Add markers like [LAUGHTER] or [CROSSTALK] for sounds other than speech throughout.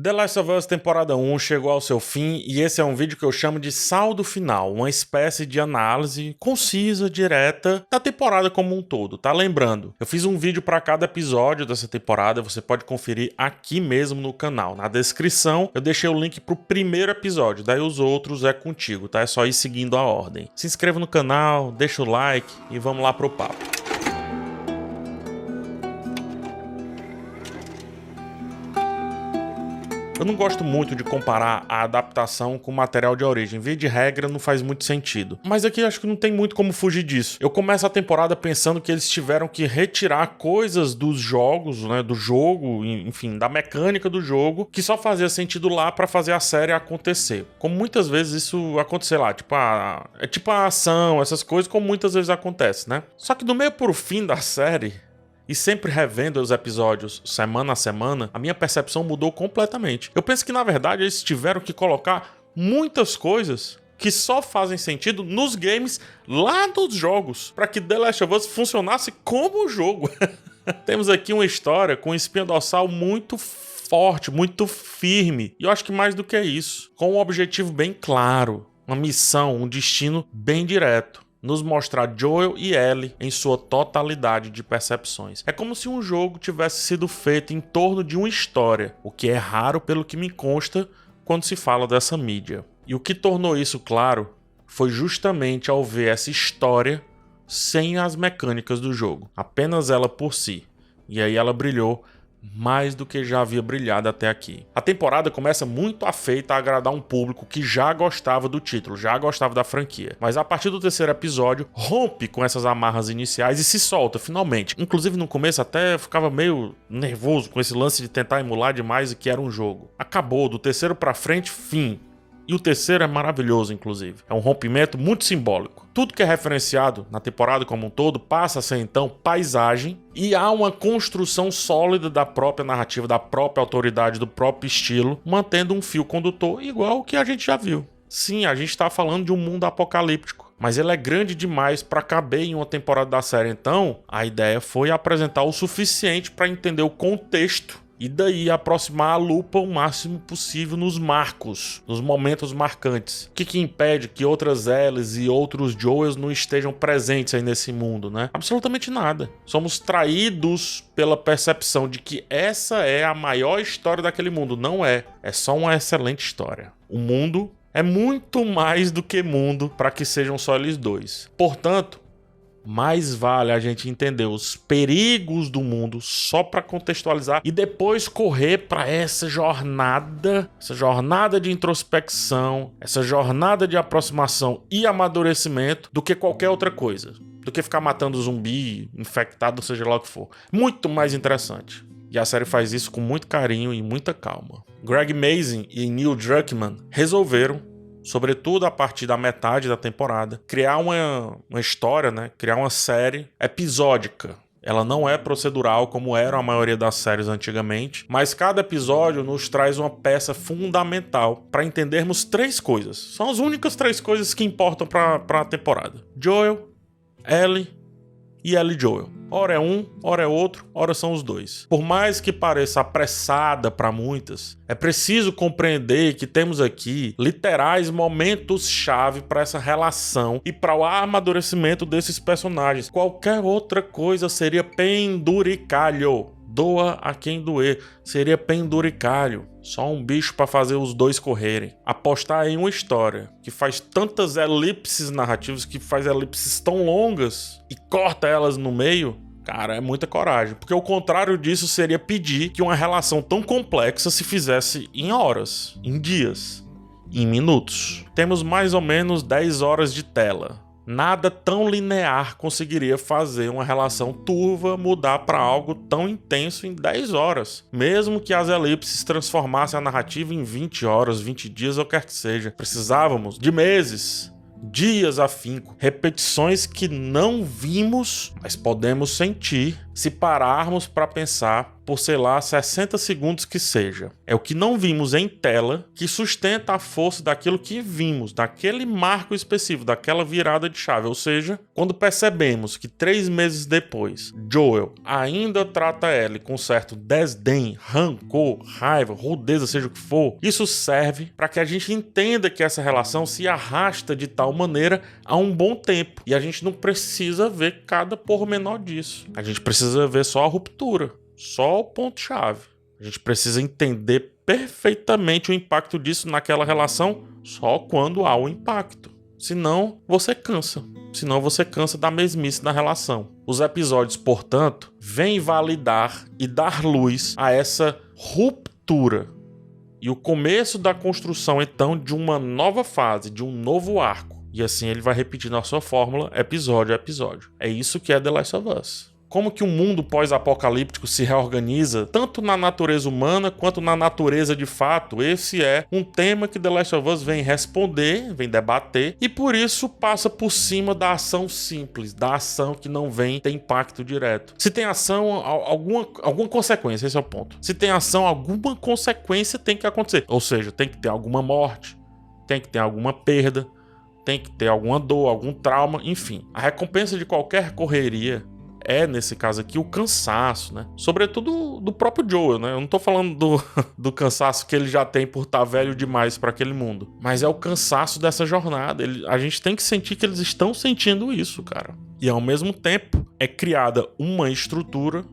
The Last of Us temporada 1 chegou ao seu fim e esse é um vídeo que eu chamo de saldo final, uma espécie de análise concisa, direta da temporada como um todo, tá lembrando? Eu fiz um vídeo para cada episódio dessa temporada, você pode conferir aqui mesmo no canal. Na descrição eu deixei o link pro primeiro episódio, daí os outros é contigo, tá? É só ir seguindo a ordem. Se inscreva no canal, deixa o like e vamos lá pro papo. Eu não gosto muito de comparar a adaptação com o material de origem. Via de regra, não faz muito sentido. Mas aqui acho que não tem muito como fugir disso. Eu começo a temporada pensando que eles tiveram que retirar coisas dos jogos, né? Do jogo, enfim, da mecânica do jogo, que só fazia sentido lá para fazer a série acontecer. Como muitas vezes isso aconteceu lá, tipo a, é tipo a ação, essas coisas, como muitas vezes acontece, né? Só que do meio pro fim da série, e sempre revendo os episódios semana a semana, a minha percepção mudou completamente. Eu penso que na verdade eles tiveram que colocar muitas coisas que só fazem sentido nos games lá nos jogos, para que The Last of Us funcionasse como jogo. [LAUGHS] Temos aqui uma história com espinha dorsal muito forte, muito firme. E eu acho que mais do que isso, com um objetivo bem claro, uma missão, um destino bem direto nos mostrar Joel e Ellie em sua totalidade de percepções. É como se um jogo tivesse sido feito em torno de uma história, o que é raro pelo que me consta quando se fala dessa mídia. E o que tornou isso claro foi justamente ao ver essa história sem as mecânicas do jogo, apenas ela por si. E aí ela brilhou mais do que já havia brilhado até aqui. A temporada começa muito afeita a agradar um público que já gostava do título, já gostava da franquia. Mas a partir do terceiro episódio, rompe com essas amarras iniciais e se solta finalmente. Inclusive no começo até ficava meio nervoso com esse lance de tentar emular demais o que era um jogo. Acabou, do terceiro para frente, fim. E o terceiro é maravilhoso, inclusive. É um rompimento muito simbólico. Tudo que é referenciado na temporada como um todo passa a ser então paisagem e há uma construção sólida da própria narrativa, da própria autoridade, do próprio estilo, mantendo um fio condutor igual o que a gente já viu. Sim, a gente está falando de um mundo apocalíptico, mas ele é grande demais para caber em uma temporada da série. Então, a ideia foi apresentar o suficiente para entender o contexto e daí aproximar a lupa o máximo possível nos marcos, nos momentos marcantes. O que, que impede que outras Ellies e outros Joels não estejam presentes aí nesse mundo, né? Absolutamente nada. Somos traídos pela percepção de que essa é a maior história daquele mundo. Não é. É só uma excelente história. O mundo é muito mais do que mundo para que sejam só eles dois. Portanto, mais vale a gente entender os perigos do mundo só para contextualizar e depois correr para essa jornada, essa jornada de introspecção, essa jornada de aproximação e amadurecimento do que qualquer outra coisa, do que ficar matando zumbi, infectado, seja lá o que for. Muito mais interessante. E a série faz isso com muito carinho e muita calma. Greg Mazin e Neil Druckmann resolveram sobretudo a partir da metade da temporada, criar uma, uma história, né? criar uma série episódica. Ela não é procedural como era a maioria das séries antigamente, mas cada episódio nos traz uma peça fundamental para entendermos três coisas. São as únicas três coisas que importam para a temporada: Joel, Ellie e Ellie Joel. Ora é um, ora é outro, ora são os dois. Por mais que pareça apressada para muitas, é preciso compreender que temos aqui literais momentos-chave para essa relação e para o amadurecimento desses personagens. Qualquer outra coisa seria penduricalho. Doa a quem doer. Seria penduricalho. Só um bicho para fazer os dois correrem. Apostar em uma história que faz tantas elipses narrativas, que faz elipses tão longas e corta elas no meio, Cara, é muita coragem. Porque o contrário disso seria pedir que uma relação tão complexa se fizesse em horas, em dias, em minutos. Temos mais ou menos 10 horas de tela. Nada tão linear conseguiria fazer uma relação turva mudar para algo tão intenso em 10 horas. Mesmo que as elipses transformassem a narrativa em 20 horas, 20 dias ou quer que seja. Precisávamos de meses, dias afinco, repetições que não vimos, mas podemos sentir se pararmos para pensar por, sei lá, 60 segundos que seja. É o que não vimos em tela que sustenta a força daquilo que vimos, daquele marco específico, daquela virada de chave. Ou seja, quando percebemos que três meses depois, Joel ainda trata Ellie com certo desdém, rancor, raiva, rudeza, seja o que for, isso serve para que a gente entenda que essa relação se arrasta de tal maneira há um bom tempo. E a gente não precisa ver cada pormenor disso. A gente precisa ver só a ruptura só o ponto-chave. A gente precisa entender perfeitamente o impacto disso naquela relação só quando há o impacto. Senão, você cansa. Senão, você cansa da mesmice da relação. Os episódios, portanto, vêm validar e dar luz a essa ruptura e o começo da construção, então, de uma nova fase, de um novo arco. E assim ele vai repetindo a sua fórmula episódio a episódio. É isso que é The Last of Us como que o mundo pós-apocalíptico se reorganiza, tanto na natureza humana quanto na natureza de fato. Esse é um tema que The Last of Us vem responder, vem debater, e por isso passa por cima da ação simples, da ação que não vem ter impacto direto. Se tem ação, alguma, alguma consequência, esse é o ponto. Se tem ação, alguma consequência tem que acontecer. Ou seja, tem que ter alguma morte, tem que ter alguma perda, tem que ter alguma dor, algum trauma, enfim. A recompensa de qualquer correria é, nesse caso aqui, o cansaço, né? Sobretudo do próprio Joel, né? Eu não tô falando do, [LAUGHS] do cansaço que ele já tem por estar tá velho demais para aquele mundo. Mas é o cansaço dessa jornada. Ele, a gente tem que sentir que eles estão sentindo isso, cara. E ao mesmo tempo, é criada uma estrutura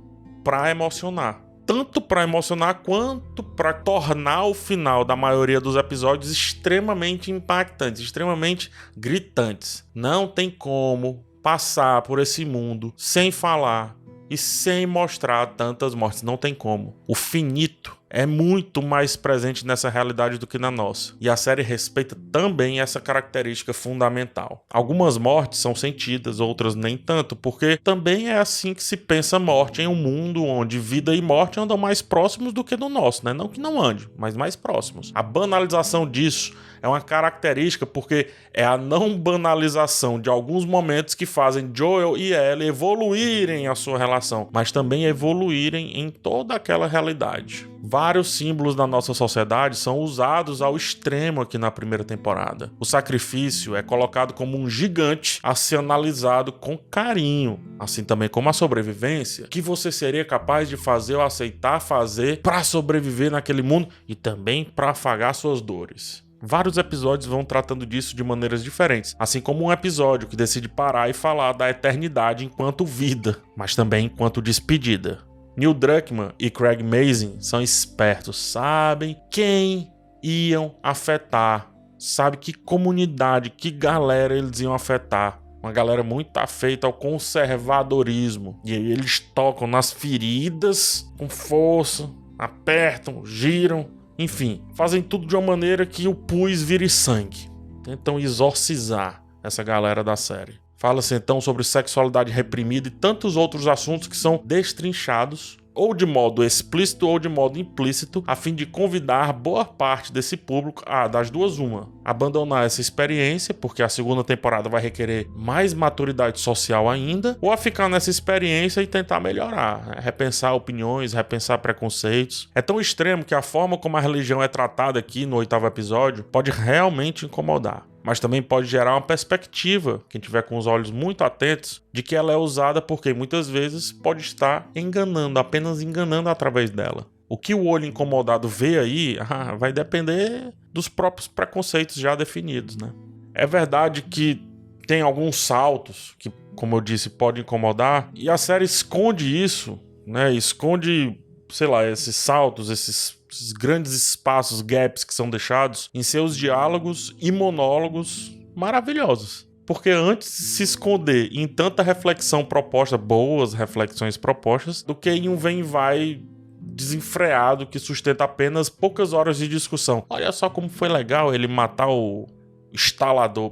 para emocionar tanto para emocionar quanto para tornar o final da maioria dos episódios extremamente impactantes, extremamente gritantes. Não tem como passar por esse mundo sem falar e sem mostrar tantas mortes. Não tem como. O finito é muito mais presente nessa realidade do que na nossa. E a série respeita também essa característica fundamental. Algumas mortes são sentidas, outras nem tanto, porque também é assim que se pensa morte em um mundo onde vida e morte andam mais próximos do que no nosso, né? Não que não ande, mas mais próximos. A banalização disso é uma característica porque é a não banalização de alguns momentos que fazem Joel e Ellie evoluírem a sua relação, mas também evoluírem em toda aquela realidade. Vários símbolos da nossa sociedade são usados ao extremo aqui na primeira temporada. O sacrifício é colocado como um gigante a ser analisado com carinho, assim também como a sobrevivência, que você seria capaz de fazer ou aceitar fazer para sobreviver naquele mundo e também para afagar suas dores. Vários episódios vão tratando disso de maneiras diferentes, assim como um episódio que decide parar e falar da eternidade enquanto vida, mas também enquanto despedida. Neil Druckmann e Craig Mazin são espertos, sabem quem iam afetar, sabe que comunidade, que galera eles iam afetar. Uma galera muito afeita ao conservadorismo. E aí eles tocam nas feridas com força, apertam, giram enfim, fazem tudo de uma maneira que o pus vire sangue. Tentam exorcizar essa galera da série. Fala-se então sobre sexualidade reprimida e tantos outros assuntos que são destrinchados ou de modo explícito ou de modo implícito, a fim de convidar boa parte desse público a, das duas, uma, abandonar essa experiência, porque a segunda temporada vai requerer mais maturidade social ainda, ou a ficar nessa experiência e tentar melhorar, né? repensar opiniões, repensar preconceitos. É tão extremo que a forma como a religião é tratada aqui no oitavo episódio pode realmente incomodar mas também pode gerar uma perspectiva, quem tiver com os olhos muito atentos, de que ela é usada porque muitas vezes pode estar enganando, apenas enganando através dela. O que o olho incomodado vê aí [LAUGHS] ah, vai depender dos próprios preconceitos já definidos, né? É verdade que tem alguns saltos que, como eu disse, podem incomodar, e a série esconde isso, né? Esconde, sei lá, esses saltos, esses esses grandes espaços, gaps que são deixados em seus diálogos e monólogos maravilhosos. Porque antes se esconder em tanta reflexão proposta, boas reflexões propostas, do que em um vem e vai desenfreado que sustenta apenas poucas horas de discussão. Olha só como foi legal ele matar o instalador.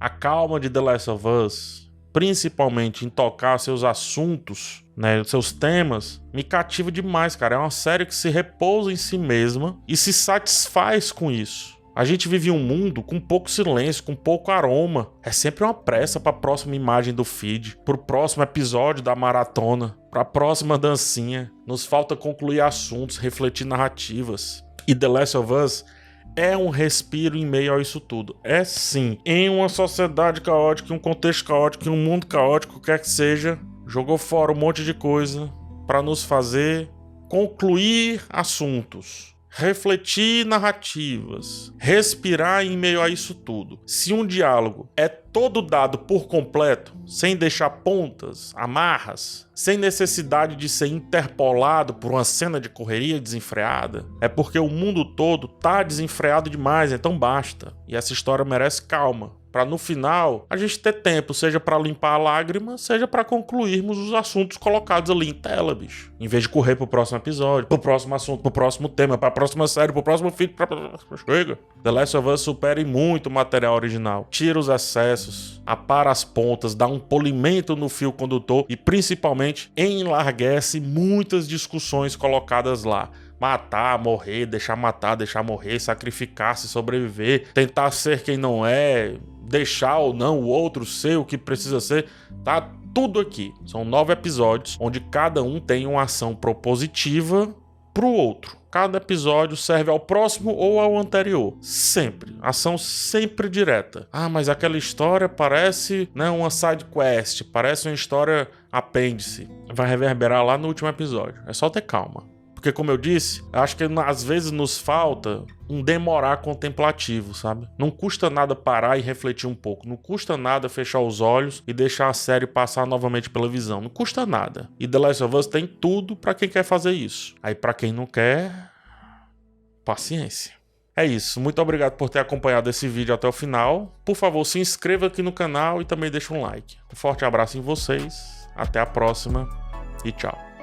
A calma de The Last of Us, principalmente em tocar seus assuntos né, seus temas, me cativa demais, cara. É uma série que se repousa em si mesma e se satisfaz com isso. A gente vive um mundo com pouco silêncio, com pouco aroma. É sempre uma pressa para a próxima imagem do feed, para o próximo episódio da maratona, para a próxima dancinha. Nos falta concluir assuntos, refletir narrativas. E The Last of Us é um respiro em meio a isso tudo. É sim. Em uma sociedade caótica, em um contexto caótico, em um mundo caótico, quer que seja, jogou fora um monte de coisa para nos fazer concluir assuntos refletir narrativas, respirar em meio a isso tudo. Se um diálogo é todo dado por completo, sem deixar pontas, amarras, sem necessidade de ser interpolado por uma cena de correria desenfreada, é porque o mundo todo tá desenfreado demais, então basta. E essa história merece calma, para no final a gente ter tempo, seja para limpar a lágrima, seja para concluirmos os assuntos colocados ali em tela, bicho. Em vez de correr pro próximo episódio, pro próximo assunto, pro próximo tema, pra próxima série, pro próximo filme, pra... chega. The Last of Us supere muito o material original. Tira os excessos, apara as pontas, dá um polimento no fio condutor e principalmente enlarguece muitas discussões colocadas lá matar, morrer, deixar matar, deixar morrer, sacrificar, se sobreviver, tentar ser quem não é, deixar ou não o outro ser o que precisa ser, tá tudo aqui. São nove episódios onde cada um tem uma ação propositiva pro outro. Cada episódio serve ao próximo ou ao anterior. Sempre. Ação sempre direta. Ah, mas aquela história parece né, uma side quest, parece uma história apêndice. Vai reverberar lá no último episódio. É só ter calma. Porque, como eu disse, acho que às vezes nos falta um demorar contemplativo, sabe? Não custa nada parar e refletir um pouco. Não custa nada fechar os olhos e deixar a série passar novamente pela visão. Não custa nada. E The Last of Us tem tudo para quem quer fazer isso. Aí, para quem não quer, paciência. É isso. Muito obrigado por ter acompanhado esse vídeo até o final. Por favor, se inscreva aqui no canal e também deixe um like. Um forte abraço em vocês. Até a próxima e tchau.